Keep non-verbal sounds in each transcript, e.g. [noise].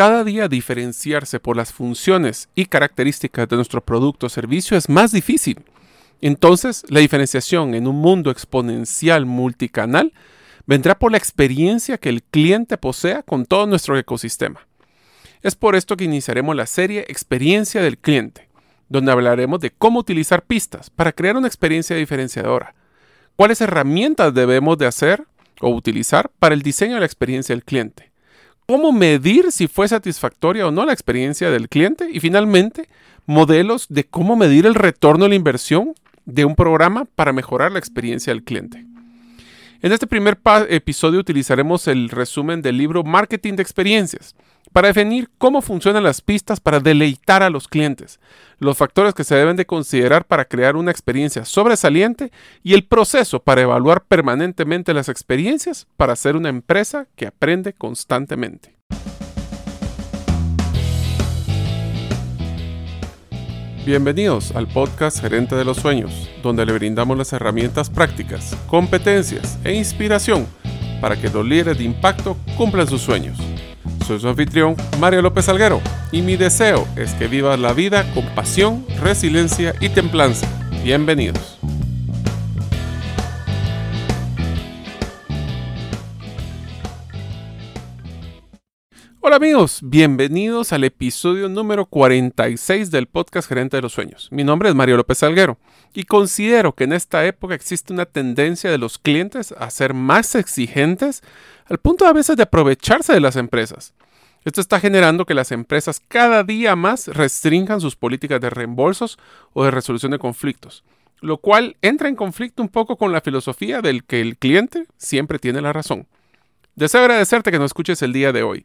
cada día diferenciarse por las funciones y características de nuestro producto o servicio es más difícil. Entonces, la diferenciación en un mundo exponencial multicanal vendrá por la experiencia que el cliente posea con todo nuestro ecosistema. Es por esto que iniciaremos la serie Experiencia del Cliente, donde hablaremos de cómo utilizar pistas para crear una experiencia diferenciadora, cuáles herramientas debemos de hacer o utilizar para el diseño de la experiencia del cliente, cómo medir si fue satisfactoria o no la experiencia del cliente y finalmente modelos de cómo medir el retorno de la inversión de un programa para mejorar la experiencia del cliente. En este primer episodio utilizaremos el resumen del libro Marketing de Experiencias para definir cómo funcionan las pistas para deleitar a los clientes, los factores que se deben de considerar para crear una experiencia sobresaliente y el proceso para evaluar permanentemente las experiencias para ser una empresa que aprende constantemente. Bienvenidos al podcast Gerente de los Sueños, donde le brindamos las herramientas prácticas, competencias e inspiración para que los líderes de impacto cumplan sus sueños. Soy su anfitrión, Mario López Alguero, y mi deseo es que vivas la vida con pasión, resiliencia y templanza. Bienvenidos. Hola amigos, bienvenidos al episodio número 46 del podcast Gerente de los Sueños. Mi nombre es Mario López Salguero y considero que en esta época existe una tendencia de los clientes a ser más exigentes al punto a veces de aprovecharse de las empresas. Esto está generando que las empresas cada día más restrinjan sus políticas de reembolsos o de resolución de conflictos, lo cual entra en conflicto un poco con la filosofía del que el cliente siempre tiene la razón. Deseo agradecerte que nos escuches el día de hoy.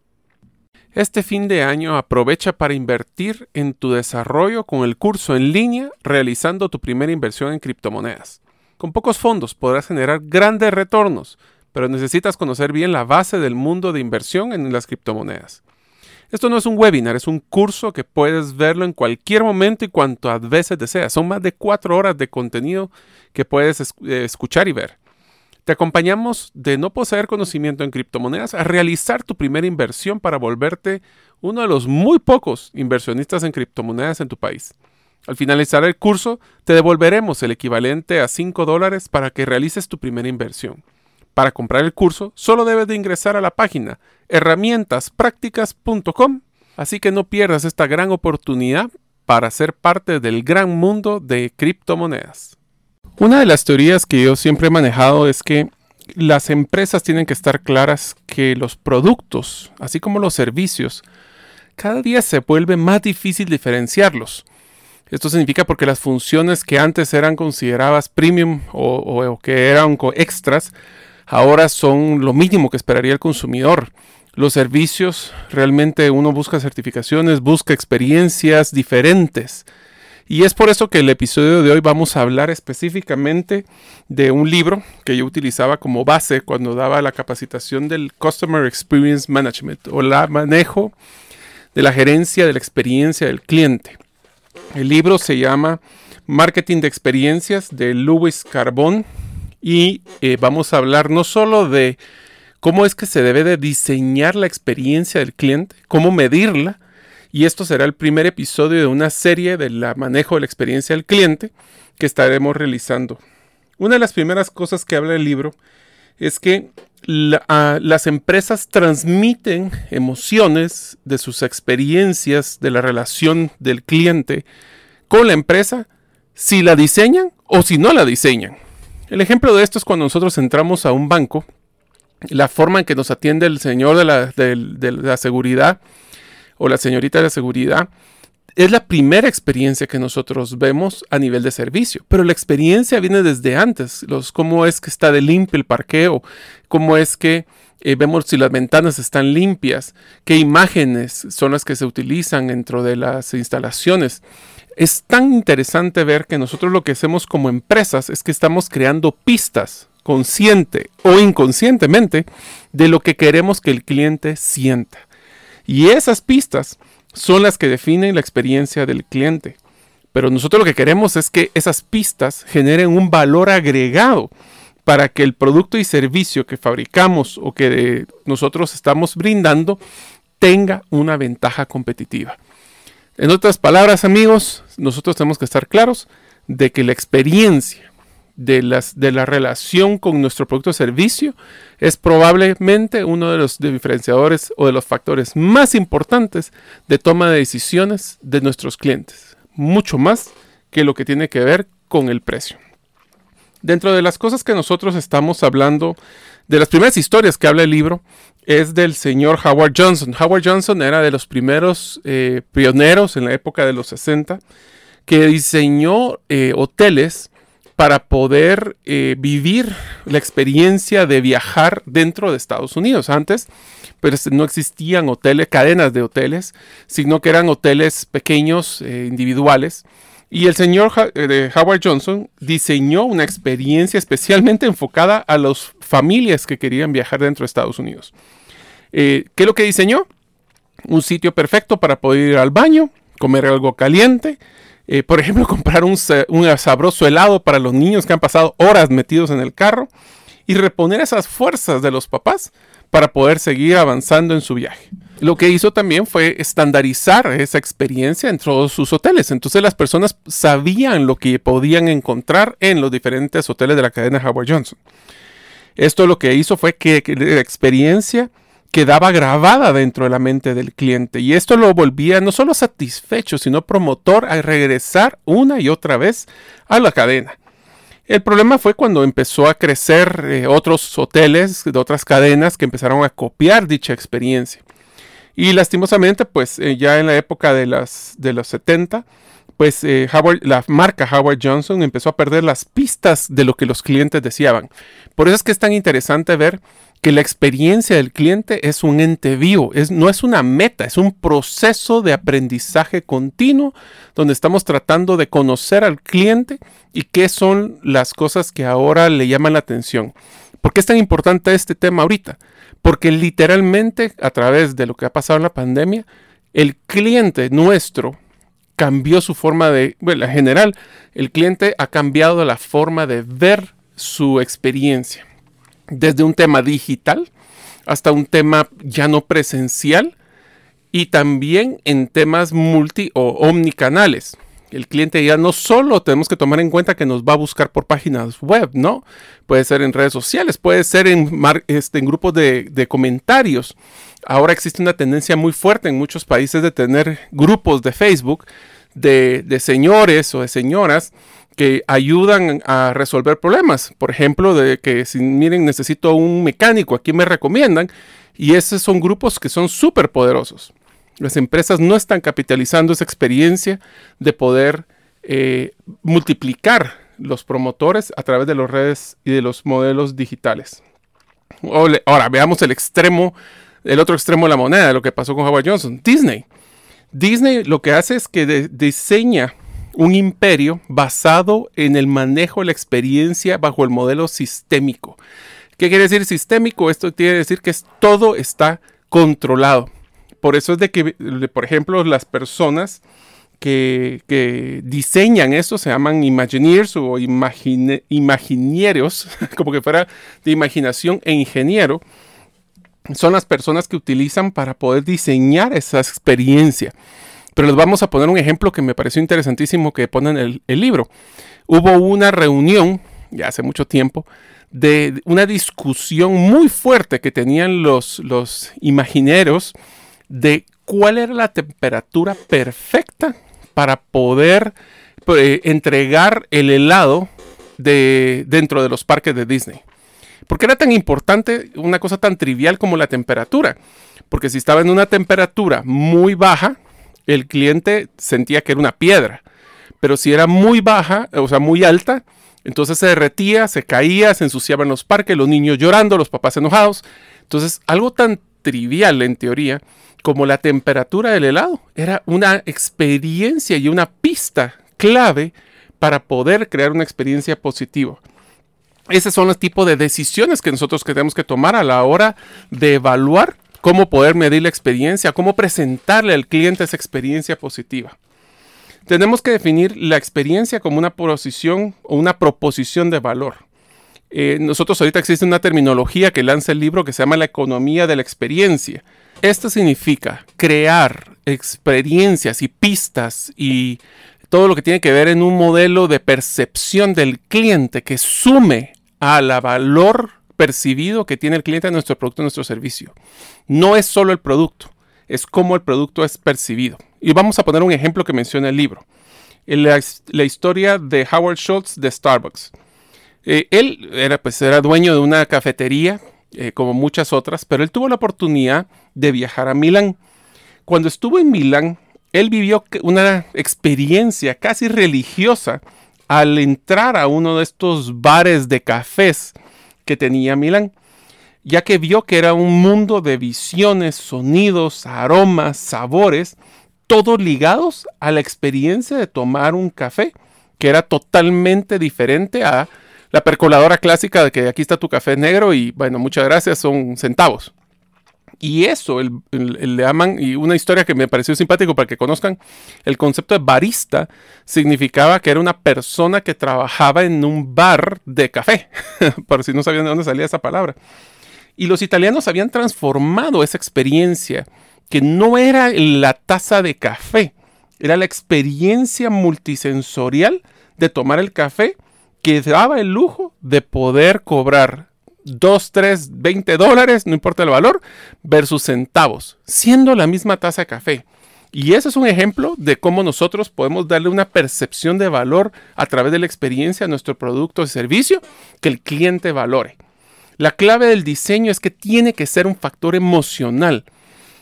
Este fin de año aprovecha para invertir en tu desarrollo con el curso en línea realizando tu primera inversión en criptomonedas. Con pocos fondos podrás generar grandes retornos, pero necesitas conocer bien la base del mundo de inversión en las criptomonedas. Esto no es un webinar, es un curso que puedes verlo en cualquier momento y cuantas veces deseas. Son más de cuatro horas de contenido que puedes eh, escuchar y ver. Te acompañamos de no poseer conocimiento en criptomonedas a realizar tu primera inversión para volverte uno de los muy pocos inversionistas en criptomonedas en tu país. Al finalizar el curso, te devolveremos el equivalente a 5 dólares para que realices tu primera inversión. Para comprar el curso, solo debes de ingresar a la página herramientaspracticas.com, así que no pierdas esta gran oportunidad para ser parte del gran mundo de criptomonedas. Una de las teorías que yo siempre he manejado es que las empresas tienen que estar claras que los productos, así como los servicios, cada día se vuelve más difícil diferenciarlos. Esto significa porque las funciones que antes eran consideradas premium o, que eran extras, ahora son lo mínimo que esperaría el consumidor. Los servicios, realmente uno busca certificaciones, busca experiencias diferentes. Y es por eso que el episodio de hoy vamos a hablar específicamente de un libro que yo utilizaba como base cuando daba la capacitación del Customer Experience Management o la manejo de la gerencia de la experiencia del cliente. El libro se llama Marketing de Experiencias de Louis Carbón y eh, vamos a hablar no solo de cómo es que se debe de diseñar la experiencia del cliente, cómo medirla, y esto será el primer episodio de una serie del manejo de la experiencia del cliente que estaremos realizando. Una de las primeras cosas que habla el libro es que las empresas transmiten emociones de sus experiencias, de la relación del cliente con la empresa, si la diseñan o si no la diseñan. El ejemplo de esto es cuando nosotros entramos a un banco, la forma en que nos atiende el señor de la seguridad o la señorita de seguridad, es la primera experiencia que nosotros vemos a nivel de servicio, pero la experiencia viene desde antes, los, cómo es que está de limpio el parqueo, cómo es que eh, vemos si las ventanas están limpias, qué imágenes son las que se utilizan dentro de las instalaciones. Es tan interesante ver que nosotros lo que hacemos como empresas es que estamos creando pistas consciente o inconscientemente de lo que queremos que el cliente sienta. Y esas pistas son las que definen la experiencia del cliente. Pero nosotros lo que queremos es que esas pistas generen un valor agregado para que el producto y servicio que fabricamos o que nosotros estamos brindando tenga una ventaja competitiva. En otras palabras, amigos, nosotros tenemos que estar claros de que la experiencia de, las, de la relación con nuestro producto o servicio es probablemente uno de los diferenciadores o de los factores más importantes de toma de decisiones de nuestros clientes. Mucho más que lo que tiene que ver con el precio. Dentro de las cosas que nosotros estamos hablando, de las primeras historias que habla el libro, es del señor Howard Johnson. Howard Johnson era de los primeros eh, pioneros en la época de los 60 que diseñó eh, hoteles para poder eh, vivir la experiencia de viajar dentro de Estados Unidos. Antes, pues no existían hoteles, cadenas de hoteles, sino que eran hoteles pequeños, individuales. Y el señor Howard Johnson diseñó una experiencia especialmente enfocada a las familias que querían viajar dentro de Estados Unidos. Eh, ¿Qué es lo que diseñó? Un sitio perfecto para poder ir al baño, comer algo caliente, eh, por ejemplo, [laughs] comprar un, sabroso helado para los niños que han pasado horas metidos en el carro y reponer esas fuerzas de los papás para poder seguir avanzando en su viaje. Lo que hizo también fue estandarizar esa experiencia en todos sus hoteles. Entonces las personas sabían lo que podían encontrar en los diferentes hoteles de la cadena Howard Johnson. Esto lo que hizo fue que la experiencia quedaba grabada dentro de la mente del cliente y esto lo volvía no solo satisfecho, sino promotor a regresar una y otra vez a la cadena. El problema fue cuando empezó a crecer eh, otros hoteles de otras cadenas que empezaron a copiar dicha experiencia. Y lastimosamente, pues eh, ya en la época de, las, de los 70, pues eh, la marca Howard Johnson empezó a perder las pistas de lo que los clientes deseaban. Por eso es que es tan interesante ver que la experiencia del cliente es un ente vivo, es, no es una meta, es un proceso de aprendizaje continuo donde estamos tratando de conocer al cliente y qué son las cosas que ahora le llaman la atención. ¿Por qué es tan importante este tema ahorita? Porque literalmente a través de lo que ha pasado en la pandemia, el cliente nuestro cambió su forma de, bueno, en general, el cliente ha cambiado la forma de ver su experiencia desde un tema digital hasta un tema ya no presencial y también en temas multi o omnicanales. El cliente ya no solo tenemos que tomar en cuenta que nos va a buscar por páginas web, ¿no? Puede ser en redes sociales, puede ser en, este, grupos de, comentarios. Ahora existe una tendencia muy fuerte en muchos países de tener grupos de Facebook de, de señores o de señoras que ayudan a resolver problemas. Por ejemplo, de que si miren, necesito un mecánico, aquí me recomiendan. Y esos son grupos que son súper poderosos. Las empresas no están capitalizando esa experiencia de poder eh, multiplicar los promotores a través de las redes y de los modelos digitales. Ahora, veamos el extremo, el otro extremo de la moneda, lo que pasó con Howard Johnson. Disney. Disney lo que hace es que diseña un imperio basado en el manejo de la experiencia bajo el modelo sistémico. ¿Qué quiere decir sistémico? Esto quiere decir que todo está controlado. Por eso es de que, por ejemplo, las personas que, diseñan esto se llaman Imagineers o imaginieros, [laughs] como que fuera de imaginación e ingeniero. Son las personas que utilizan para poder diseñar esa experiencia. Pero les vamos a poner un ejemplo que me pareció interesantísimo que pone en el, libro. Hubo una reunión, ya hace mucho tiempo, de una discusión muy fuerte que tenían los, los imagineros de cuál era la temperatura perfecta para poder eh, entregar el helado de, dentro de los parques de Disney. ¿Por qué era tan importante una cosa tan trivial como la temperatura? Porque si estaba en una temperatura muy baja, el cliente sentía que era una piedra. Pero si era muy baja, o sea, muy alta, entonces se derretía, se caía, se ensuciaban los parques, los niños llorando, los papás enojados. Entonces, algo tan trivial en teoría como la temperatura del helado. Era una experiencia y una pista clave para poder crear una experiencia positiva. Esos son los tipos de decisiones que nosotros tenemos que tomar a la hora de evaluar cómo poder medir la experiencia, cómo presentarle al cliente esa experiencia positiva. Tenemos que definir la experiencia como una posición o una proposición de valor. Eh, nosotros ahorita existe una terminología que lanza el libro que se llama la economía de la experiencia. Esto significa crear experiencias y pistas y todo lo que tiene que ver en un modelo de percepción del cliente que sume a la valor percibido que tiene el cliente de nuestro producto, nuestro servicio. No es solo el producto, es cómo el producto es percibido. Y vamos a poner un ejemplo que menciona el libro. La, historia de Howard Schultz de Starbucks. Eh, él era, pues, era dueño de una cafetería, eh, como muchas otras, pero él tuvo la oportunidad de viajar a Milán. Cuando estuvo en Milán, él vivió una experiencia casi religiosa al entrar a uno de estos bares de cafés que tenía Milán, ya que vio que era un mundo de visiones, sonidos, aromas, sabores, todos ligados a la experiencia de tomar un café, que era totalmente diferente a la percoladora clásica de que aquí está tu café negro y bueno, muchas gracias, son centavos. Y eso le llaman, y una historia que me pareció simpático para que conozcan, el concepto de barista significaba que era una persona que trabajaba en un bar de café, [laughs] por si no sabían de dónde salía esa palabra. Y los italianos habían transformado esa experiencia, que no era la taza de café, era la experiencia multisensorial de tomar el café que daba el lujo de poder cobrar 2, 3, 20 dólares, no importa el valor, versus centavos, siendo la misma taza de café. Y ese es un ejemplo de cómo nosotros podemos darle una percepción de valor a través de la experiencia a nuestro producto o servicio que el cliente valore. La clave del diseño es que tiene que ser un factor emocional.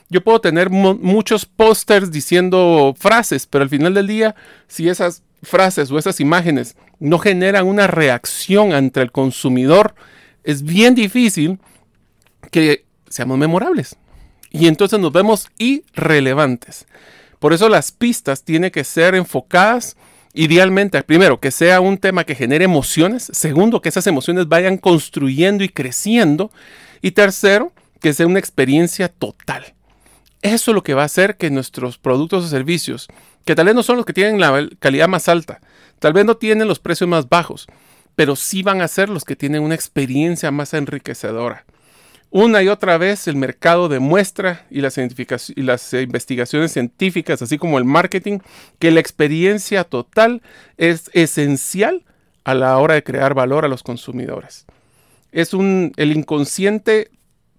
Yo puedo tener muchos pósters diciendo frases, pero al final del día, si esas frases o esas imágenes no generan una reacción ante el consumidor, es bien difícil que seamos memorables. Y entonces nos vemos irrelevantes. Por eso las pistas tienen que ser enfocadas idealmente, primero, que sea un tema que genere emociones. Segundo, que esas emociones vayan construyendo y creciendo. Y tercero, que sea una experiencia total. Eso es lo que va a hacer que nuestros productos o servicios, que tal vez no son los que tienen la calidad más alta, tal vez no tienen los precios más bajos, pero sí van a ser los que tienen una experiencia más enriquecedora. Una y otra vez el mercado demuestra y las, investigaciones científicas, así como el marketing, que la experiencia total es esencial a la hora de crear valor a los consumidores. Es un, el inconsciente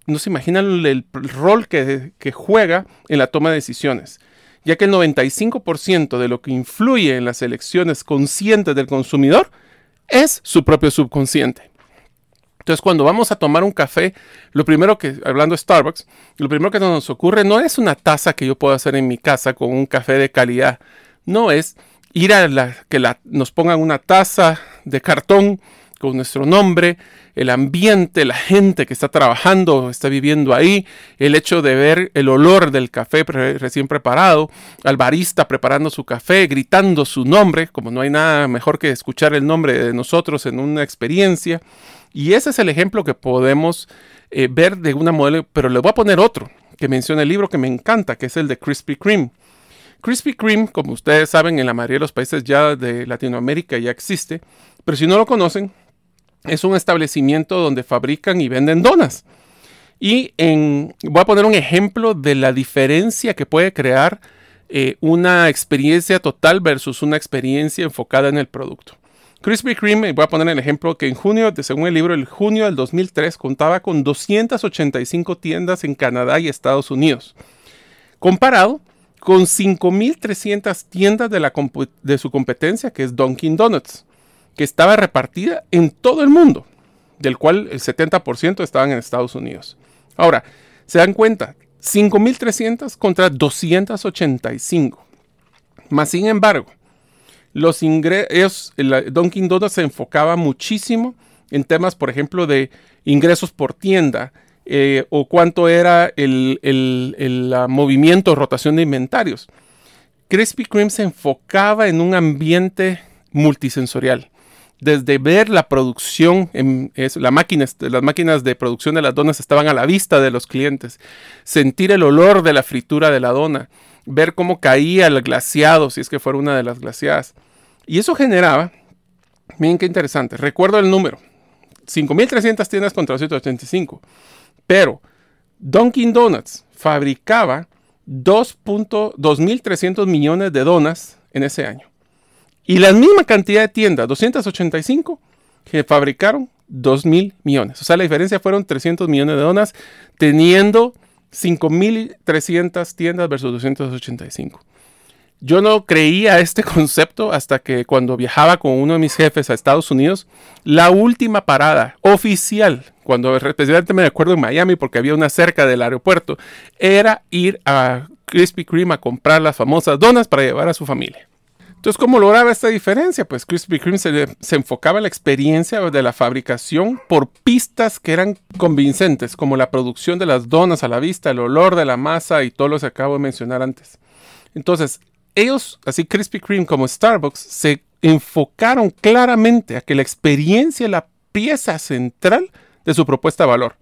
no se imaginan el, rol que, juega en la toma de decisiones, ya que el 95% de lo que influye en las elecciones conscientes del consumidor es su propio subconsciente. Entonces, cuando vamos a tomar un café, lo primero que, hablando de Starbucks, lo primero que nos ocurre no es una taza que yo puedo hacer en mi casa con un café de calidad. No es ir a la, que nos pongan una taza de cartón con nuestro nombre, el ambiente, la gente que está trabajando, está viviendo ahí, el hecho de ver el olor del café recién preparado, al barista preparando su café, gritando su nombre, como no hay nada mejor que escuchar el nombre de nosotros en una experiencia. Y ese es el ejemplo que podemos eh, ver de una modelo, pero le voy a poner otro que menciona el libro que me encanta, que es el de Krispy Kreme. Krispy Kreme, como ustedes saben, en la mayoría de los países ya de Latinoamérica ya existe, pero si no lo conocen, es un establecimiento donde fabrican y venden donas. Y voy a poner un ejemplo de la diferencia que puede crear eh, una experiencia total versus una experiencia enfocada en el producto. Krispy Kreme, voy a poner el ejemplo que en junio, según el libro, el junio del 2003 contaba con 285 tiendas en Canadá y Estados Unidos, comparado con 5.300 tiendas de, la, de su competencia, que es Dunkin' Donuts que estaba repartida en todo el mundo, del cual el 70% estaban en Estados Unidos. Ahora, se dan cuenta, 5.300 contra 285. Más sin embargo, los ingresos, Dunkin' se enfocaba muchísimo en temas, por ejemplo, de ingresos por tienda eh, o cuánto era el, el, movimiento, rotación de inventarios. Krispy Kreme se enfocaba en un ambiente multisensorial. Desde ver la producción, en, la máquina, las máquinas de producción de las donas estaban a la vista de los clientes, sentir el olor de la fritura de la dona, ver cómo caía el glaciado, si es que fuera una de las glaciadas. Y eso generaba, miren qué interesante, recuerdo el número, 5.300 tiendas contra 185, pero Dunkin' Donuts fabricaba 2.2300 millones de donas en ese año. Y la misma cantidad de tiendas, 285, que fabricaron 2.000 millones. O sea, la diferencia fueron 300 millones de donas, teniendo 5.300 tiendas versus 285. Yo no creía este [laughs] concepto hasta que cuando viajaba con uno de mis jefes a Estados Unidos, la última parada oficial, cuando especialmente me acuerdo en Miami porque había una cerca del aeropuerto, era ir a Krispy Kreme a comprar las famosas donas para llevar a su familia. Entonces, ¿cómo lograba esta diferencia? Pues Krispy Kreme se, enfocaba en la experiencia de la fabricación por pistas que eran convincentes, como la producción de las donas a la vista, el olor de la masa y todo lo que acabo de mencionar antes. Entonces, ellos, así Krispy Kreme como Starbucks, se enfocaron claramente a que la experiencia es la pieza central de su propuesta de valor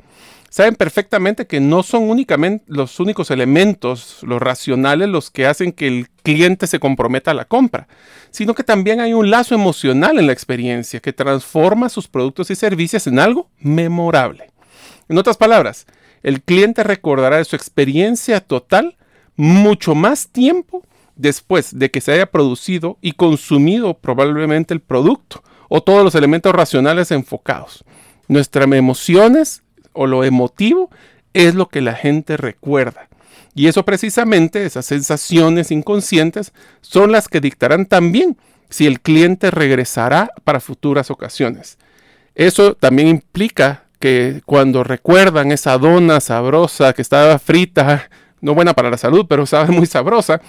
saben perfectamente que no son únicamente los únicos elementos, los racionales, los que hacen que el cliente se comprometa a la compra, sino que también hay un lazo emocional en la experiencia que transforma sus productos y servicios en algo memorable. En otras palabras, el cliente recordará de su experiencia total mucho más tiempo después de que se haya producido y consumido probablemente el producto o todos los elementos racionales enfocados. Nuestras emociones o lo emotivo es lo que la gente recuerda. Y eso precisamente, esas sensaciones inconscientes, son las que dictarán también si el cliente regresará para futuras ocasiones. Eso también implica que cuando recuerdan esa dona sabrosa que estaba frita, no buena para la salud, pero sabe muy sabrosa,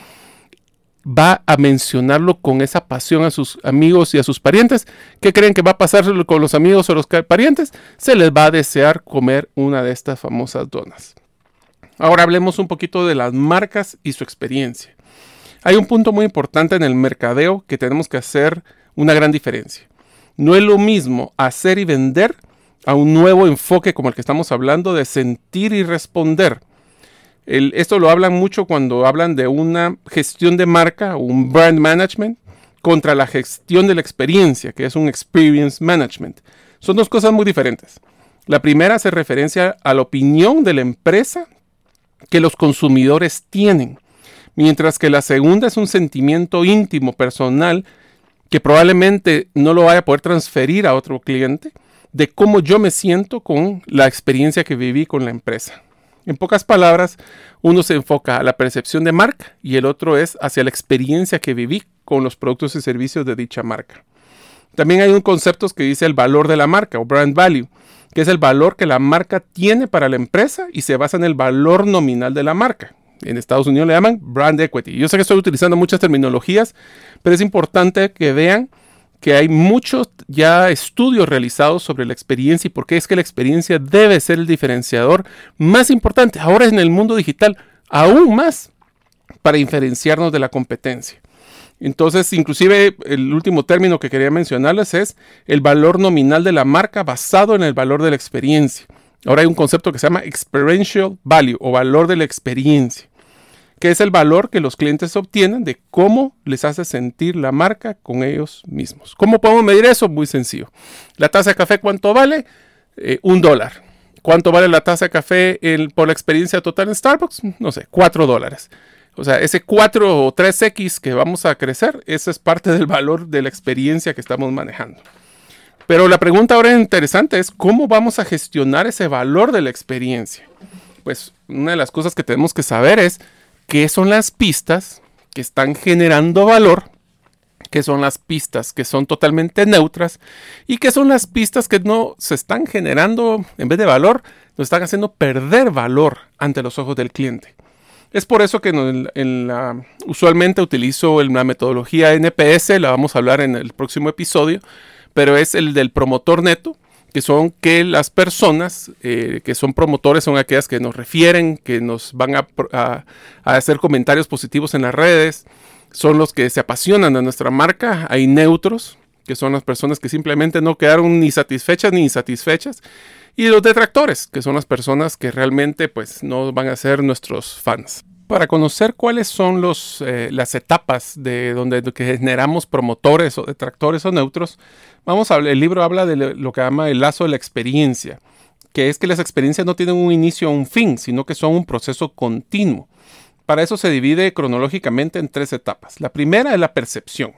va a mencionarlo con esa pasión a sus amigos y a sus parientes. ¿Qué creen que va a pasar con los amigos o los parientes? Se les va a desear comer una de estas famosas donas. Ahora hablemos un poquito de las marcas y su experiencia. Hay un punto muy importante en el mercadeo que tenemos que hacer una gran diferencia. No es lo mismo hacer y vender a un nuevo enfoque como el que estamos hablando de sentir y responder esto lo hablan mucho cuando hablan de una gestión de marca, un brand management, contra la gestión de la experiencia, que es un experience management. Son dos cosas muy diferentes. La primera hace referencia a la opinión de la empresa que los consumidores tienen, mientras que la segunda es un sentimiento íntimo, personal, que probablemente no lo vaya a poder transferir a otro cliente, de cómo yo me siento con la experiencia que viví con la empresa. En pocas palabras, uno se enfoca a la percepción de marca y el otro es hacia la experiencia que viví con los productos y servicios de dicha marca. También hay un concepto que dice el valor de la marca o brand value, que es el valor que la marca tiene para la empresa y se basa en el valor nominal de la marca. En Estados Unidos le llaman brand equity. Yo sé que estoy utilizando muchas terminologías, pero es importante que vean que hay muchos ya estudios realizados sobre la experiencia y por qué es que la experiencia debe ser el diferenciador más importante ahora en el mundo digital, aún más para diferenciarnos de la competencia. Entonces, inclusive el último término que quería mencionarles es el valor nominal de la marca basado en el valor de la experiencia. Ahora hay un concepto que se llama experiential value o valor de la experiencia que es el valor que los clientes obtienen de cómo les hace sentir la marca con ellos mismos. ¿Cómo podemos medir eso? Muy sencillo. La taza de café, ¿cuánto vale? Eh, un dólar. ¿Cuánto vale la taza de café por la experiencia total en Starbucks? No sé, cuatro dólares. O sea, ese 4 o 3X que vamos a crecer, eso es parte del valor de la experiencia que estamos manejando. Pero la pregunta ahora interesante es, ¿cómo vamos a gestionar ese valor de la experiencia? Pues una de las cosas que tenemos que saber es, qué son las pistas que están generando valor, qué son las pistas que son totalmente neutras y qué son las pistas que no se están generando, en vez de valor, nos están haciendo perder valor ante los ojos del cliente. Es por eso que en la, usualmente utilizo la metodología NPS, la vamos a hablar en el próximo episodio, pero es el del promotor neto, que son que las personas eh, que son promotores son aquellas que nos refieren, que nos van a, a, hacer comentarios positivos en las redes, son los que se apasionan de nuestra marca. Hay neutros, que son las personas que simplemente no quedaron ni satisfechas ni insatisfechas. Y los detractores, que son las personas que realmente pues no van a ser nuestros fans para conocer cuáles son los, eh, las etapas de donde que generamos promotores o detractores o neutros, vamos a el libro habla de lo que llama el lazo de la experiencia, que es que las experiencias no tienen un inicio o un fin, sino que son un proceso continuo. Para eso se divide cronológicamente en tres etapas. La primera es la percepción.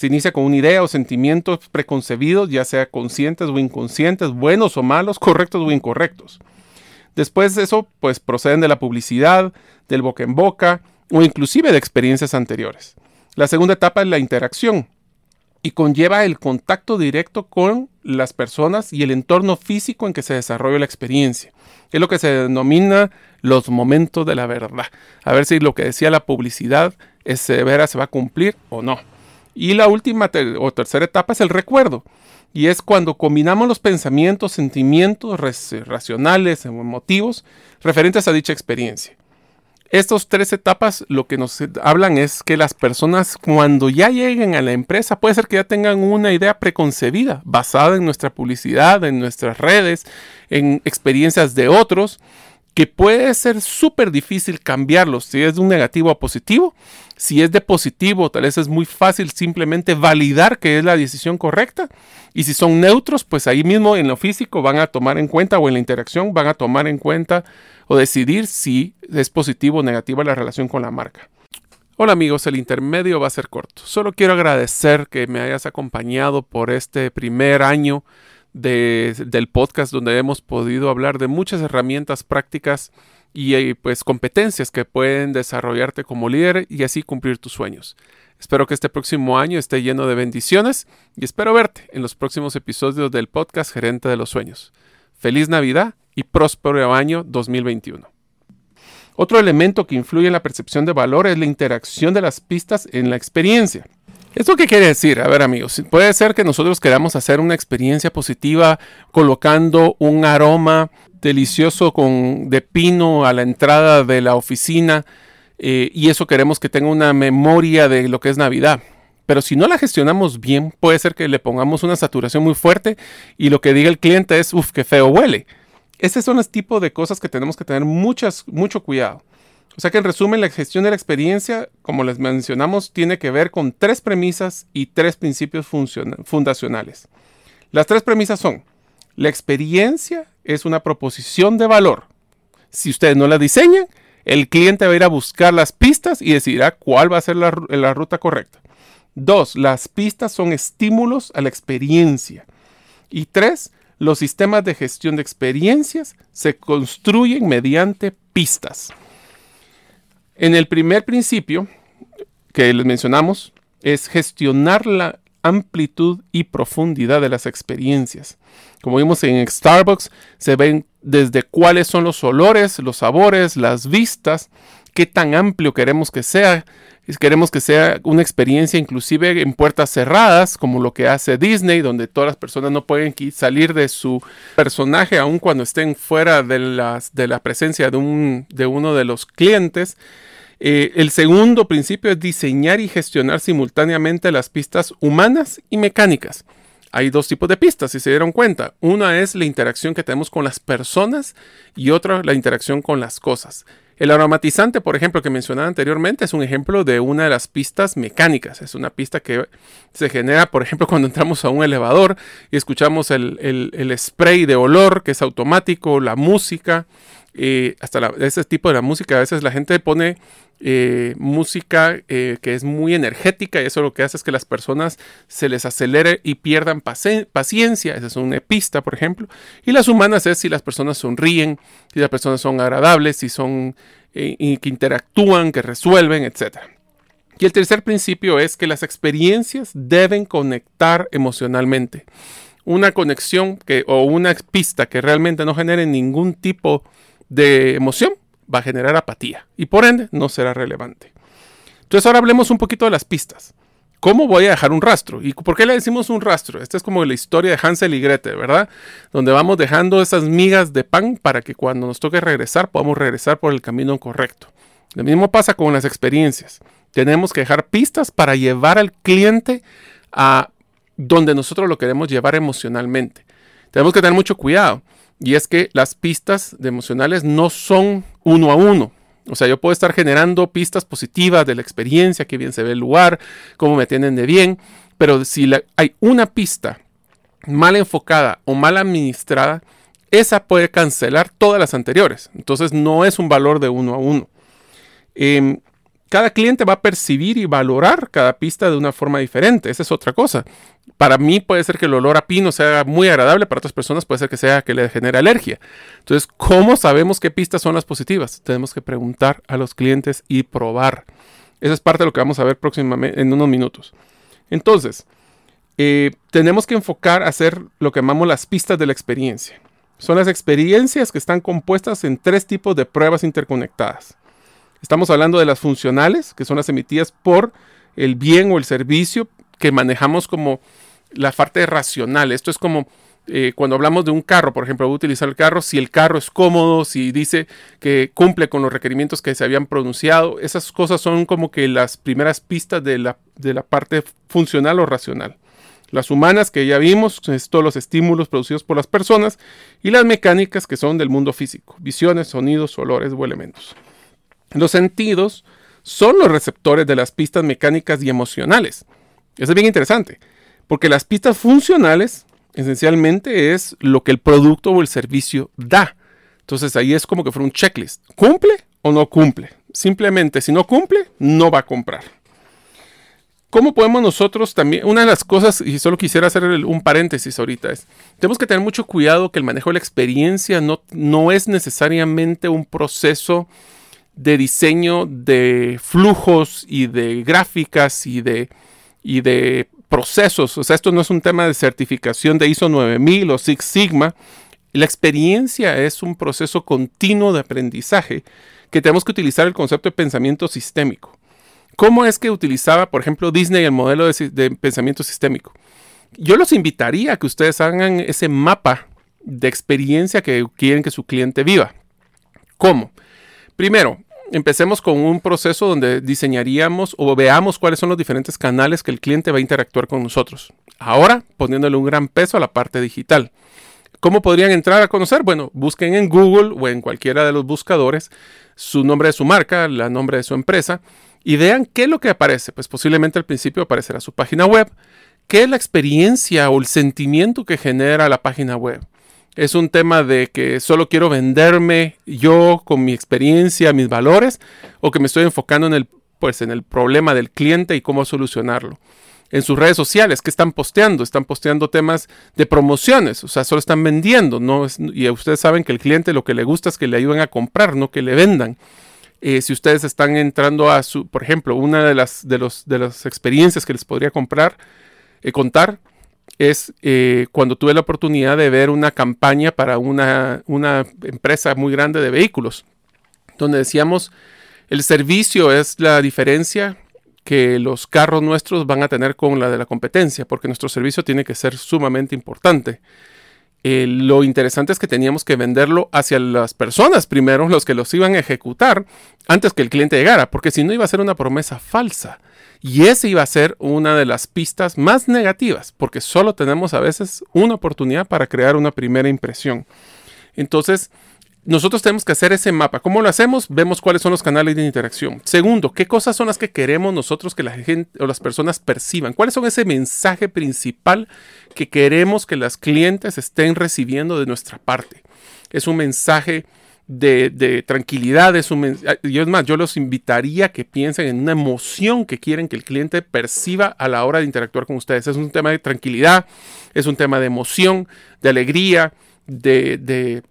Se inicia con una idea o sentimientos preconcebidos, ya sea conscientes o inconscientes, buenos o malos, correctos o incorrectos. Después de eso, pues proceden de la publicidad, del boca en boca o inclusive de experiencias anteriores. La segunda etapa es la interacción y conlleva el contacto directo con las personas y el entorno físico en que se desarrolla la experiencia. Es lo que se denomina los momentos de la verdad. A ver si lo que decía la publicidad es severa, se va a cumplir o no. Y la última o tercera etapa es el recuerdo. Y es cuando combinamos los pensamientos, sentimientos racionales, emotivos referentes a dicha experiencia. Estas tres etapas lo que nos hablan es que las personas cuando ya lleguen a la empresa puede ser que ya tengan una idea preconcebida basada en nuestra publicidad, en nuestras redes, en experiencias de otros, que puede ser súper difícil cambiarlos si es de un negativo a positivo. Si es de positivo, tal vez es muy fácil simplemente validar que es la decisión correcta. Y si son neutros, pues ahí mismo en lo físico van a tomar en cuenta o en la interacción van a tomar en cuenta o decidir si es positivo o negativa la relación con la marca. Hola amigos, el intermedio va a ser corto. Solo quiero agradecer que me hayas acompañado por este primer año del podcast donde hemos podido hablar de muchas herramientas prácticas y eh, pues competencias que pueden desarrollarte como líder y así cumplir tus sueños. Espero que este próximo año esté lleno de bendiciones y espero verte en los próximos episodios del podcast Gerente de los Sueños. Feliz Navidad y próspero año 2021. Otro elemento que influye en la percepción de valor es la interacción de las pistas en la experiencia. ¿Esto qué quiere decir? A ver amigos, puede ser que nosotros queramos hacer una experiencia positiva colocando un aroma delicioso con, de pino a la entrada de la oficina eh, y eso queremos que tenga una memoria de lo que es Navidad. Pero si no la gestionamos bien, puede ser que le pongamos una saturación muy fuerte y lo que diga el cliente es, uff, qué feo huele. Estos son los tipos de cosas que tenemos que tener muchas, mucho cuidado. O sea que en resumen, la gestión de la experiencia, como les mencionamos, tiene que ver con tres premisas y tres principios fundacionales. Las tres premisas son, la experiencia es una proposición de valor. Si ustedes no la diseñan, el cliente va a ir a buscar las pistas y decidirá cuál va a ser la, la ruta correcta. Dos, las pistas son estímulos a la experiencia. Y tres, los sistemas de gestión de experiencias se construyen mediante pistas. En el primer principio que les mencionamos es gestionar la amplitud y profundidad de las experiencias. Como vimos en Starbucks, se ven desde cuáles son los olores, los sabores, las vistas, qué tan amplio queremos que sea, Queremos que sea una experiencia inclusive en puertas cerradas, como lo que hace Disney, donde todas las personas no pueden salir de su personaje, aun cuando estén fuera de, las, de la presencia de, de uno de los clientes. Eh, el segundo principio es diseñar y gestionar simultáneamente las pistas humanas y mecánicas. Hay dos tipos de pistas, si se dieron cuenta. Una es la interacción que tenemos con las personas y otra la interacción con las cosas. El aromatizante, por ejemplo, que mencionaba anteriormente, es un ejemplo de una de las pistas mecánicas. Es una pista que se genera, por ejemplo, [laughs] cuando entramos a un elevador y escuchamos el, spray de olor que es automático, la música, eh, hasta ese tipo de la música. A veces la gente pone eh, música eh, que es muy energética y eso lo que hace es que las personas se les acelere y pierdan paciencia. Esa es una pista, por ejemplo. Y las humanas es si las personas sonríen, si las personas son agradables, si son eh, y que interactúan, que resuelven, etc. Y el tercer principio es que las experiencias deben conectar emocionalmente. Una conexión que, o una pista que realmente no genere ningún tipo de emoción va a generar apatía y por ende no será relevante. Entonces ahora hablemos un poquito de las pistas. ¿Cómo voy a dejar un rastro? ¿Y por qué le decimos un rastro? Esta es como la historia de Hansel y Gretel, ¿verdad? Donde vamos dejando esas migas de pan para que cuando nos toque regresar podamos regresar por el camino correcto. Lo mismo pasa con las experiencias. Tenemos que dejar pistas para llevar al cliente a donde nosotros lo queremos llevar emocionalmente. Tenemos que tener mucho cuidado. Y es que las pistas de emocionales no son uno a uno. O sea, yo puedo estar generando pistas positivas de la experiencia, qué bien se ve el lugar, cómo me atienden de bien, pero si hay una pista mal enfocada o mal administrada, esa puede cancelar todas las anteriores. Entonces no es un valor de uno a uno. Em, cada cliente va a percibir y valorar cada pista de una forma diferente. Esa es otra cosa. Para mí puede ser que el olor a pino sea muy agradable, para otras personas puede ser que sea que le genere alergia. Entonces, ¿cómo sabemos qué pistas son las positivas? Tenemos que preguntar a los clientes y probar. Esa es parte de lo que vamos a ver próximamente en unos minutos. Entonces, eh, tenemos que enfocar a hacer lo que llamamos las pistas de la experiencia. Son las experiencias que están compuestas en tres tipos de pruebas interconectadas. Estamos hablando de las funcionales, que son las emitidas por el bien o el servicio que manejamos como la parte racional. Esto es como eh, cuando hablamos de un carro, por ejemplo, voy a utilizar el carro, si el carro es cómodo, si dice que cumple con los requerimientos que se habían pronunciado, esas cosas son como que las primeras pistas de la, de la parte funcional o racional. Las humanas que ya vimos, es todos los estímulos producidos por las personas, y las mecánicas que son del mundo físico, visiones, sonidos, olores o elementos. Los sentidos son los receptores de las pistas mecánicas y emocionales. Eso es bien interesante, porque las pistas funcionales esencialmente es lo que el producto o el servicio da. Entonces ahí es como que fuera un checklist. ¿Cumple o no cumple? Simplemente si no cumple, no va a comprar. ¿Cómo podemos nosotros también? Una de las cosas, y solo quisiera hacer un paréntesis ahorita, es, tenemos que tener mucho cuidado que el manejo de la experiencia no, no es necesariamente un proceso de diseño de flujos y de gráficas y de, y de procesos. O sea, esto no es un tema de certificación de ISO 9000 o Six Sigma. La experiencia es un proceso continuo de aprendizaje que tenemos que utilizar el concepto de pensamiento sistémico. ¿Cómo es que utilizaba, por ejemplo, Disney el modelo de, de pensamiento sistémico? Yo los invitaría a que ustedes hagan ese mapa de experiencia que quieren que su cliente viva. ¿Cómo? Primero, empecemos con un proceso donde diseñaríamos o veamos cuáles son los diferentes canales que el cliente va a interactuar con nosotros. Ahora, poniéndole un gran peso a la parte digital. ¿Cómo podrían entrar a conocer? Bueno, busquen en Google o en cualquiera de los buscadores su nombre de su marca, el nombre de su empresa y vean qué es lo que aparece. Pues posiblemente al principio aparecerá su página web, qué es la experiencia o el sentimiento que genera la página web es un tema de que solo quiero venderme yo con mi experiencia, mis valores, o que me estoy enfocando en el, pues, en el problema del cliente y cómo solucionarlo. En sus redes sociales, ¿qué están posteando? Están posteando temas de promociones, o sea, solo están vendiendo, ¿no? y ustedes saben que el cliente lo que le gusta es que le ayuden a comprar, no que le vendan. Eh, si ustedes están entrando a su, por ejemplo, una de las, de los, de las experiencias que les podría comprar, eh, contar, es eh, cuando tuve la oportunidad de ver una campaña para una, una empresa muy grande de vehículos, donde decíamos, el servicio es la diferencia que los carros nuestros van a tener con la de la competencia, porque nuestro servicio tiene que ser sumamente importante. Eh, lo interesante es que teníamos que venderlo hacia las personas primero, los que los iban a ejecutar, antes que el cliente llegara, porque si no iba a ser una promesa falsa. Y esa iba a ser una de las pistas más negativas, porque solo tenemos a veces una oportunidad para crear una primera impresión. Entonces, nosotros tenemos que hacer ese mapa. ¿Cómo lo hacemos? Vemos cuáles son los canales de interacción. Segundo, ¿qué cosas son las que queremos nosotros que la gente o las personas perciban? ¿Cuáles son ese mensaje principal que queremos que las clientes estén recibiendo de nuestra parte? Es un mensaje de, tranquilidad. Es un, yo es más, yo los invitaría a que piensen en una emoción que quieren que el cliente perciba a la hora de interactuar con ustedes. Es un tema de tranquilidad, es un tema de emoción, de alegría, de, de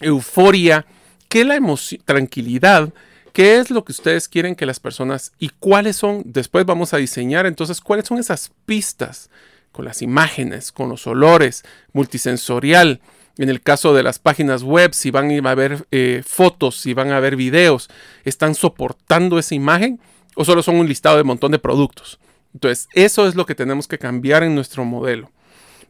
euforia. ¿Qué la emoción, tranquilidad? ¿Qué es lo que ustedes quieren que las personas y cuáles son? Después vamos a diseñar entonces cuáles son esas pistas con las imágenes, con los olores, multisensorial, en el caso de las páginas web, si van a ver eh, fotos, si van a ver videos, ¿están soportando esa imagen o solo son un listado de montón de productos? Entonces, eso es lo que tenemos que cambiar en nuestro modelo.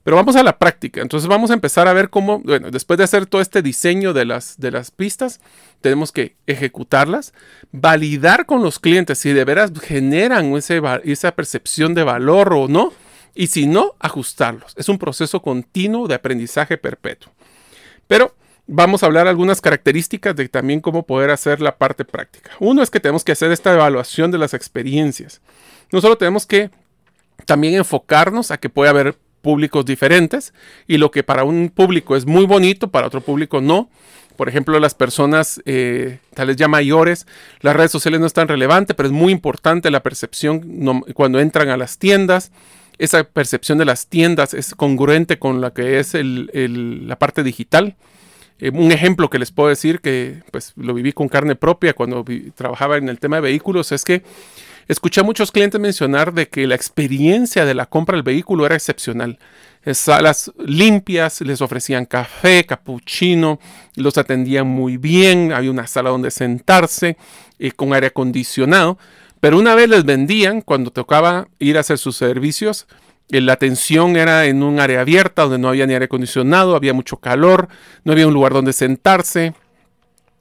Pero vamos a la práctica. Entonces vamos a empezar a ver cómo, bueno, después de hacer todo este diseño de las, de las pistas, tenemos que ejecutarlas, validar con los clientes si de veras generan esa percepción de valor o no, y si no, ajustarlos. Es un proceso continuo de aprendizaje perpetuo. Pero vamos a hablar algunas características de también cómo poder hacer la parte práctica. Uno es que tenemos que hacer esta evaluación de las experiencias. No solo tenemos que también enfocarnos a que puede haber públicos diferentes y lo que para un público es muy bonito, para otro público no. Por ejemplo, las personas eh, ya mayores, las redes sociales no es tan relevante, pero es muy importante la percepción cuando entran a las tiendas. Esa percepción de las tiendas es congruente con la que es la parte digital. Eh, un ejemplo que les puedo decir, que pues lo viví con carne propia cuando trabajaba en el tema de vehículos, es que escuché a muchos clientes mencionar de que la experiencia de la compra del vehículo era excepcional. Salas limpias, les ofrecían café, capuchino, los atendían muy bien, había una sala donde sentarse eh, con aire acondicionado. Pero una vez les vendían, cuando tocaba ir a hacer sus servicios, eh, la atención era en un área abierta donde no había ni aire acondicionado, había mucho calor, no había un lugar donde sentarse.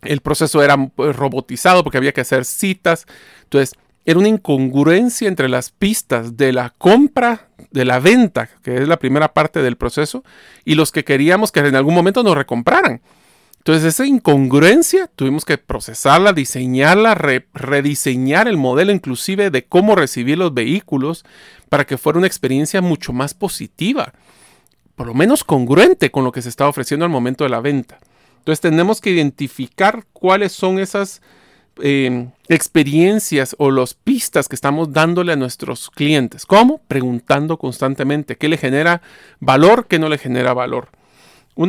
El proceso era pues, robotizado porque había que hacer citas. Entonces, era una incongruencia entre las pistas de la compra, de la venta, que es la primera parte del proceso, y los que queríamos que en algún momento nos recompraran. Entonces esa incongruencia tuvimos que procesarla, diseñarla, rediseñar el modelo inclusive de cómo recibir los vehículos para que fuera una experiencia mucho más positiva, por lo menos congruente con lo que se estaba ofreciendo al momento de la venta. Entonces tenemos que identificar cuáles son esas eh, experiencias o las pistas que estamos dándole a nuestros clientes. ¿Cómo? Preguntando constantemente qué le genera valor, qué no le genera valor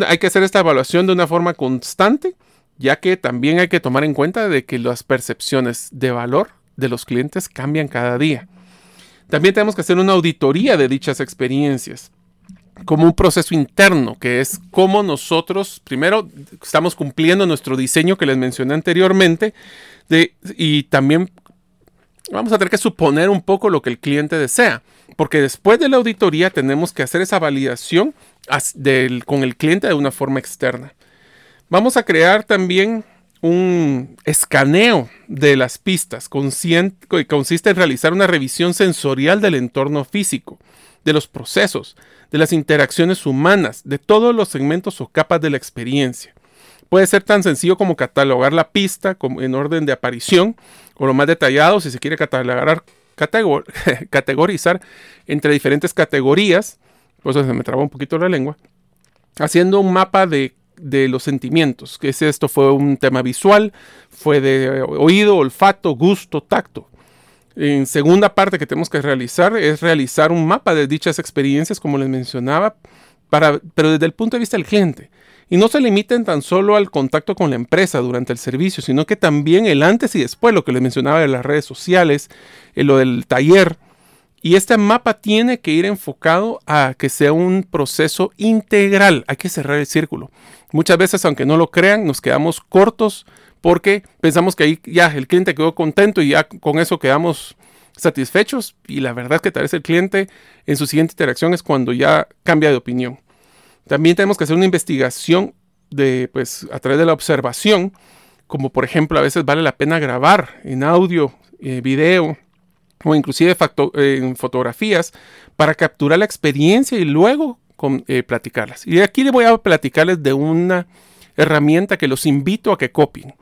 hay que hacer esta evaluación de una forma constante, ya que también hay que tomar en cuenta de que las percepciones de valor de los clientes cambian cada día. También tenemos que hacer una auditoría de dichas experiencias como un proceso interno, que es cómo nosotros, primero, estamos cumpliendo nuestro diseño que les mencioné anteriormente, y también vamos a tener que suponer un poco lo que el cliente desea, porque después de la auditoría tenemos que hacer esa validación con el cliente de una forma externa. Vamos a crear también un escaneo de las pistas que consiste en realizar una revisión sensorial del entorno físico, de los procesos, de las interacciones humanas, de todos los segmentos o capas de la experiencia. Puede ser tan sencillo como catalogar la pista en orden de aparición, o lo más detallado si se quiere catalogar, [laughs] categorizar entre diferentes categorías por eso se me trabó un poquito la lengua, haciendo un mapa de, los sentimientos, que es esto fue un tema visual, fue de oído, olfato, gusto, tacto. En segunda parte que tenemos que realizar es realizar un mapa de dichas experiencias, como les mencionaba, para, pero desde el punto de vista del cliente. Y no se limiten tan solo al contacto con la empresa durante el servicio, sino que también el antes y después, lo que les mencionaba de las redes sociales, lo del taller, y este mapa tiene que ir enfocado a que sea un proceso integral. Hay que cerrar el círculo. Muchas veces, aunque no lo crean, nos quedamos cortos porque pensamos que ahí ya el cliente quedó contento y ya con eso quedamos satisfechos. Y la verdad es que tal vez el cliente en su siguiente interacción es cuando ya cambia de opinión. También tenemos que hacer una investigación de, pues, a través de la observación, como por ejemplo a veces vale la pena grabar en audio, eh, video, o inclusive en fotografías para capturar la experiencia y luego eh, platicarlas. Y aquí les voy a platicarles de una herramienta que los invito a que copien.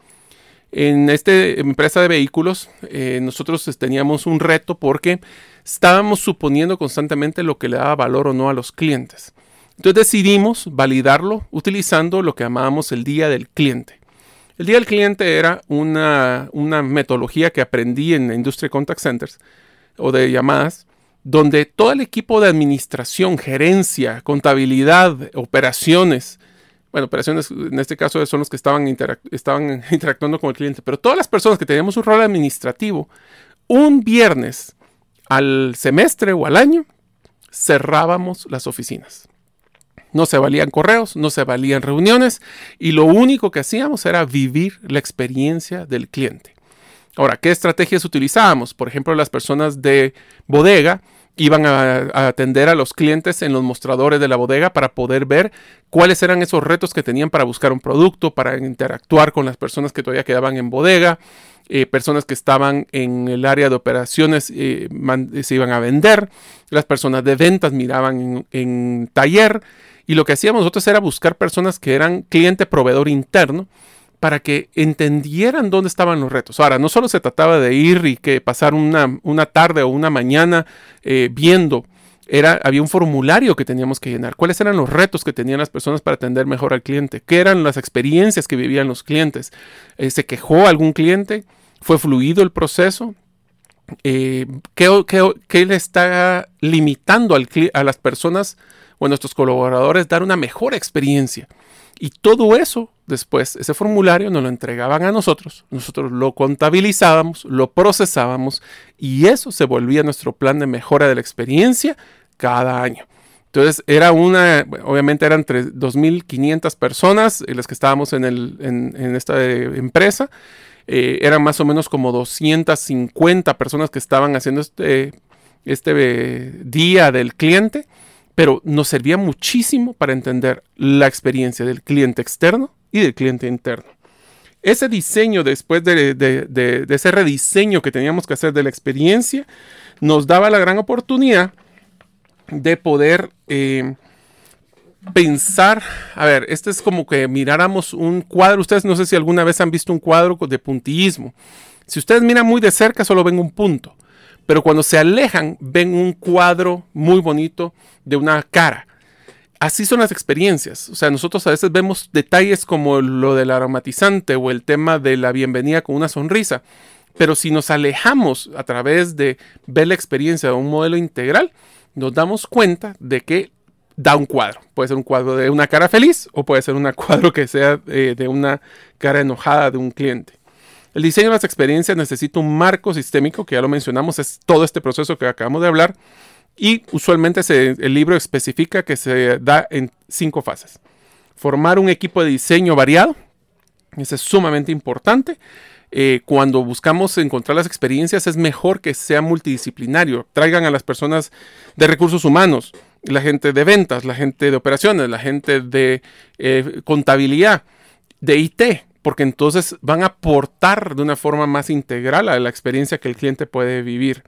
En esta empresa de vehículos eh, nosotros teníamos un reto porque estábamos suponiendo constantemente lo que le daba valor o no a los clientes. Entonces decidimos validarlo utilizando lo que llamábamos el día del cliente. El día del cliente era una, metodología que aprendí en la industria de contact centers o de llamadas, donde todo el equipo de administración, gerencia, contabilidad, operaciones, bueno, operaciones en este caso son los que estaban, estaban [laughs] interactuando con el cliente, pero todas las personas que teníamos un rol administrativo, un viernes al semestre o al año, cerrábamos las oficinas. No se valían correos, no se valían reuniones y lo único que hacíamos era vivir la experiencia del cliente. Ahora, ¿qué estrategias utilizábamos? Por ejemplo, las personas de bodega iban a, atender a los clientes en los mostradores de la bodega para poder ver cuáles eran esos retos que tenían para buscar un producto, para interactuar con las personas que todavía quedaban en bodega, eh, personas que estaban en el área de operaciones eh, se iban a vender, las personas de ventas miraban en, taller y lo que hacíamos nosotros era buscar personas que eran cliente proveedor interno para que entendieran dónde estaban los retos. Ahora, no solo se trataba de ir y que pasar una, una tarde o una mañana eh, viendo, era, había un formulario que teníamos que llenar. ¿Cuáles eran los retos que tenían las personas para atender mejor al cliente? ¿Qué eran las experiencias que vivían los clientes? Eh, ¿Se quejó algún cliente? ¿Fue fluido el proceso? Eh, ¿qué, qué, le está limitando al, a las personas o a nuestros colaboradores dar una mejor experiencia? Y todo eso, después, ese formulario nos lo entregaban a nosotros, nosotros lo contabilizábamos, lo procesábamos y eso se volvía nuestro plan de mejora de la experiencia cada año. Entonces era una, obviamente eran 2.500 personas las que estábamos en, el, en, esta eh, empresa. Eh, eran más o menos como 250 personas que estaban haciendo este, este eh, día del cliente pero nos servía muchísimo para entender la experiencia del cliente externo y del cliente interno. Ese diseño, después de, ese rediseño que teníamos que hacer de la experiencia, nos daba la gran oportunidad de poder eh, pensar, a ver, este es como que miráramos un cuadro, ustedes no sé si alguna vez han visto un cuadro de puntillismo. Si ustedes miran muy de cerca, solo ven un punto pero cuando se alejan ven un cuadro muy bonito de una cara. Así son las experiencias. O sea, nosotros a veces vemos detalles como lo del aromatizante o el tema de la bienvenida con una sonrisa. Pero si nos alejamos a través de ver la experiencia de un modelo integral, nos damos cuenta de que da un cuadro. Puede ser un cuadro de una cara feliz o puede ser un [laughs] cuadro que sea eh, de una cara enojada de un cliente. El diseño de las experiencias necesita un marco sistémico, que ya lo mencionamos, es todo este proceso que acabamos de hablar. Y usualmente el libro especifica que se da en cinco fases. Formar un equipo de diseño variado, eso es sumamente importante. Eh, cuando buscamos encontrar las experiencias es mejor que sea multidisciplinario. Traigan a las personas de recursos humanos, la gente de ventas, la gente de operaciones, la gente de eh, contabilidad, de IT, porque entonces van a aportar de una forma más integral a la experiencia que el cliente puede vivir.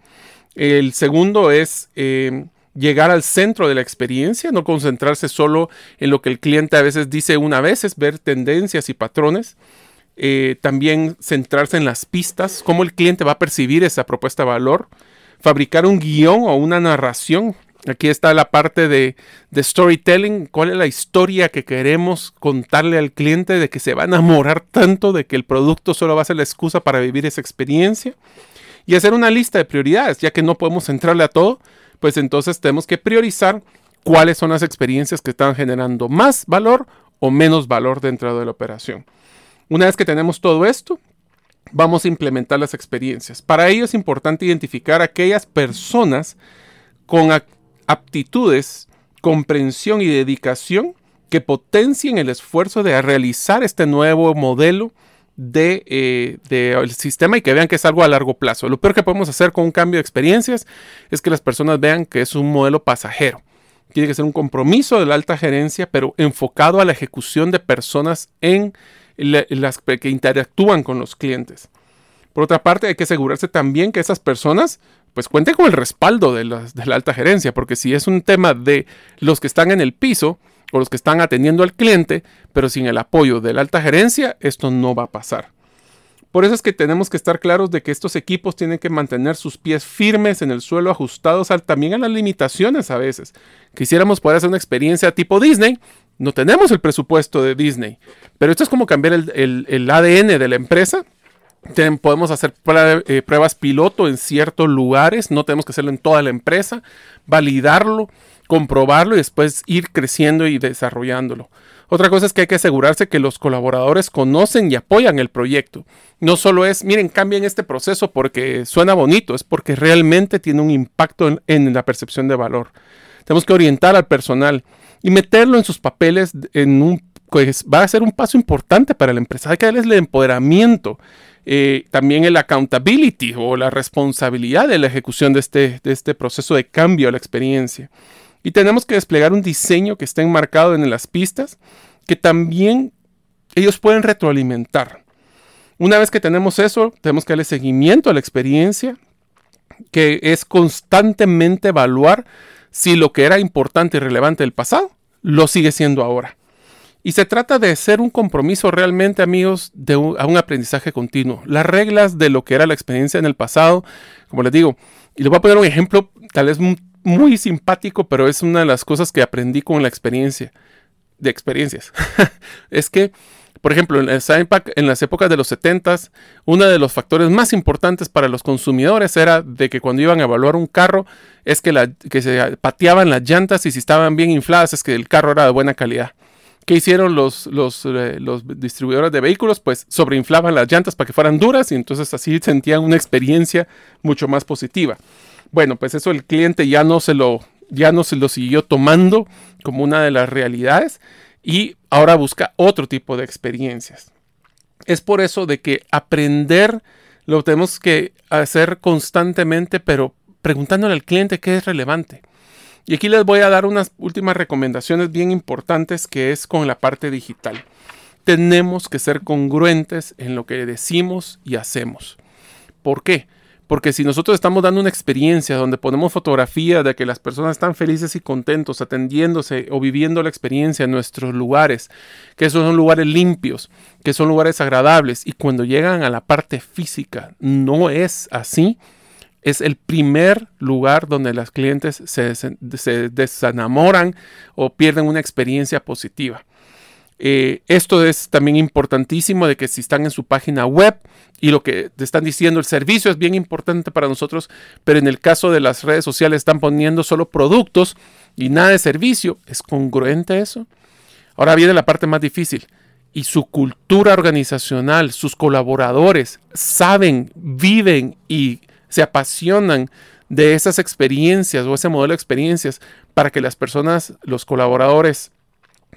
El segundo es eh, llegar al centro de la experiencia, no concentrarse solo en lo que el cliente a veces dice una vez, es ver tendencias y patrones. Eh, también centrarse en las pistas, cómo el cliente va a percibir esa propuesta de valor, fabricar un guion o una narración Aquí está la parte de, storytelling, cuál es la historia que queremos contarle al cliente de que se va a enamorar tanto de que el producto solo va a ser la excusa para vivir esa experiencia. Y hacer una lista de prioridades, ya que no podemos centrarle a todo, pues entonces tenemos que priorizar cuáles son las experiencias que están generando más valor o menos valor dentro de la operación. Una vez que tenemos todo esto, vamos a implementar las experiencias. Para ello es importante identificar aquellas personas con, aptitudes, comprensión y dedicación que potencien el esfuerzo de realizar este nuevo modelo del de, sistema y que vean que es algo a largo plazo. Lo peor que podemos hacer con un cambio de experiencias es que las personas vean que es un modelo pasajero. Tiene que ser un compromiso de la alta gerencia, pero enfocado a la ejecución de personas en las que interactúan con los clientes. Por otra parte, hay que asegurarse también que esas personas pues cuente con el respaldo de, la alta gerencia, porque si es un tema de los que están en el piso o los que están atendiendo al cliente, pero sin el apoyo de la alta gerencia, esto no va a pasar. Por eso es que tenemos que estar claros de que estos equipos tienen que mantener sus pies firmes en el suelo, ajustados también a las limitaciones a veces. Quisiéramos poder hacer una experiencia tipo Disney, no tenemos el presupuesto de Disney, pero esto es como cambiar el ADN de la empresa podemos hacer eh, pruebas piloto en ciertos lugares, no tenemos que hacerlo en toda la empresa, validarlo, comprobarlo y después ir creciendo y desarrollándolo. Otra cosa es que hay que asegurarse que los colaboradores conocen y apoyan el proyecto. No solo es, miren, cambien este proceso porque suena bonito, es porque realmente tiene un impacto en, la percepción de valor. Tenemos que orientar al personal y meterlo en sus papeles en un, pues, va a ser un paso importante para la empresa. Hay que darles el empoderamiento eh, también el accountability o la responsabilidad de la ejecución de este, de este proceso de cambio a la experiencia. Y tenemos que desplegar un diseño que esté enmarcado en las pistas, que también ellos pueden retroalimentar. Una vez que tenemos eso, tenemos que darle seguimiento a la experiencia, que es constantemente evaluar si lo que era importante y relevante del pasado lo sigue siendo ahora. Y se trata de ser un compromiso realmente, amigos, de a un aprendizaje continuo. Las reglas de lo que era la experiencia en el pasado, como les digo, y les voy a poner un ejemplo tal vez muy simpático, pero es una de las cosas que aprendí con la experiencia, de experiencias. [laughs] es que, por ejemplo, en, en las épocas de los 70, uno de los factores más importantes para los consumidores era de que cuando iban a evaluar un carro, es que, la, que se pateaban las llantas y si estaban bien infladas, es que el carro era de buena calidad. ¿Qué hicieron los, eh, los, distribuidores de vehículos? Pues sobreinflaban las llantas para que fueran duras y entonces así sentían una experiencia mucho más positiva. Bueno, pues eso el cliente ya no se lo, ya no se lo siguió tomando como una de las realidades y ahora busca otro tipo de experiencias. Es por eso de que aprender lo tenemos que hacer constantemente, pero preguntándole al cliente qué es relevante. Y aquí les voy a dar unas últimas recomendaciones bien importantes que es con la parte digital. Tenemos que ser congruentes en lo que decimos y hacemos. ¿Por qué? Porque si nosotros estamos dando una experiencia donde ponemos fotografía de que las personas están felices y contentos atendiéndose o viviendo la experiencia en nuestros lugares, que son lugares limpios, que son lugares agradables, y cuando llegan a la parte física no es así, es el primer lugar donde las clientes se, desenamoran o pierden una experiencia positiva. Eh, esto es también importantísimo de que si están en su página web y lo que te están diciendo el servicio es bien importante para nosotros, pero en el caso de las redes sociales están poniendo solo productos y nada de servicio, ¿es congruente eso? Ahora viene la parte más difícil. Y su cultura organizacional, sus colaboradores saben, viven y se apasionan de esas experiencias o ese modelo de experiencias para que las personas, los colaboradores,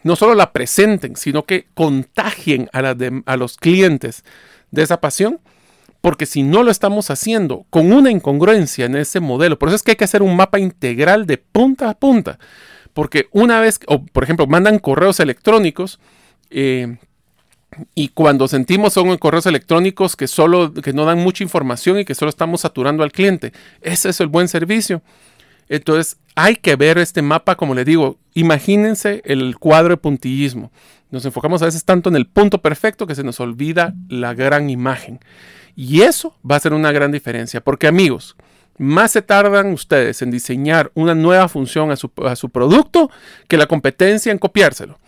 no solo la presenten, sino que contagien a, los clientes de esa pasión. Porque si no lo estamos haciendo con una incongruencia en ese modelo, por eso es que hay que hacer un mapa integral de punta a punta. Porque una vez, o por ejemplo, mandan correos electrónicos, eh, y cuando sentimos son correos electrónicos que solo que no dan mucha información y que solo estamos saturando al cliente. Ese es el buen servicio. Entonces, hay que ver este mapa, como le digo, imagínense el cuadro de puntillismo. Nos enfocamos a veces tanto en el punto perfecto que se nos olvida la gran imagen. Y eso va a ser una gran diferencia, porque amigos, más se tardan ustedes en diseñar una nueva función a su, a su producto que la competencia en copiárselo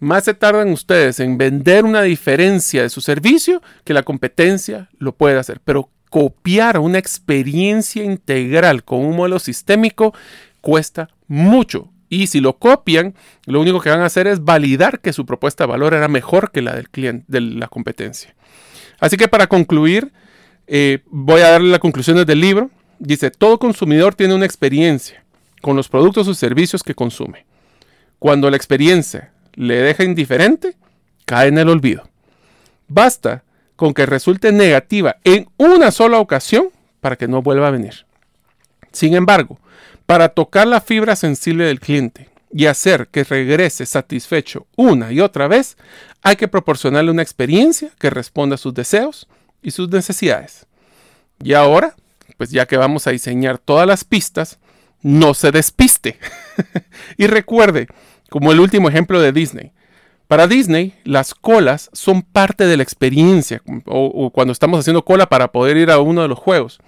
más se tardan ustedes en vender una diferencia de su servicio que la competencia lo puede hacer. Pero copiar una experiencia integral con un modelo sistémico cuesta mucho. Y si lo copian, lo único que van a hacer es validar que su propuesta de valor era mejor que la del cliente, de la competencia. Así que para concluir, eh, voy a darle las conclusiones del libro. Dice, todo consumidor tiene una experiencia con los productos o servicios que consume. Cuando la experiencia le deja indiferente, cae en el olvido. Basta con que resulte negativa en una sola ocasión para que no vuelva a venir. Sin embargo, para tocar la fibra sensible del cliente y hacer que regrese satisfecho una y otra vez, hay que proporcionarle una experiencia que responda a sus deseos y sus necesidades. Y ahora, pues ya que vamos a diseñar todas las pistas, no se despiste. [laughs] y recuerde, como el último ejemplo de Disney. Para Disney, las colas son parte de la experiencia, o, cuando estamos haciendo cola para poder ir a uno de los juegos.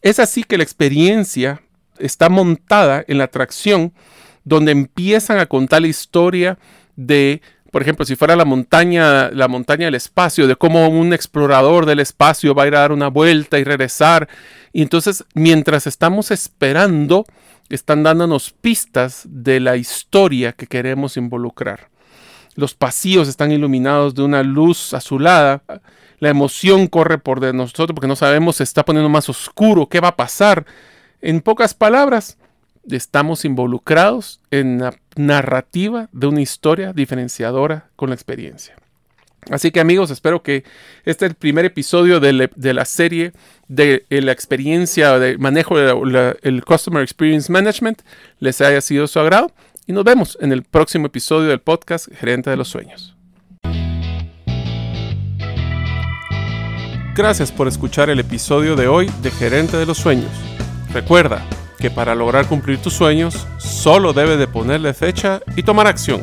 Es así que la experiencia está montada en la atracción donde empiezan a contar la historia de, por ejemplo, si fuera la montaña, la montaña del espacio, de cómo un explorador del espacio va a ir a dar una vuelta y regresar. Y entonces, mientras estamos esperando, están dándonos pistas de la historia que queremos involucrar. Los pasillos están iluminados de una luz azulada. La emoción corre por de nosotros porque no sabemos, se está poniendo más oscuro, qué va a pasar. En pocas palabras, estamos involucrados en la narrativa de una historia diferenciadora con la experiencia. Así que amigos, espero que este el primer episodio de, la serie de, la experiencia de manejo del Customer Experience Management les haya sido de su agrado y nos vemos en el próximo episodio del podcast Gerente de los Sueños. Gracias por escuchar el episodio de hoy de Gerente de los Sueños. Recuerda que para lograr cumplir tus sueños solo debes de ponerle fecha y tomar acción.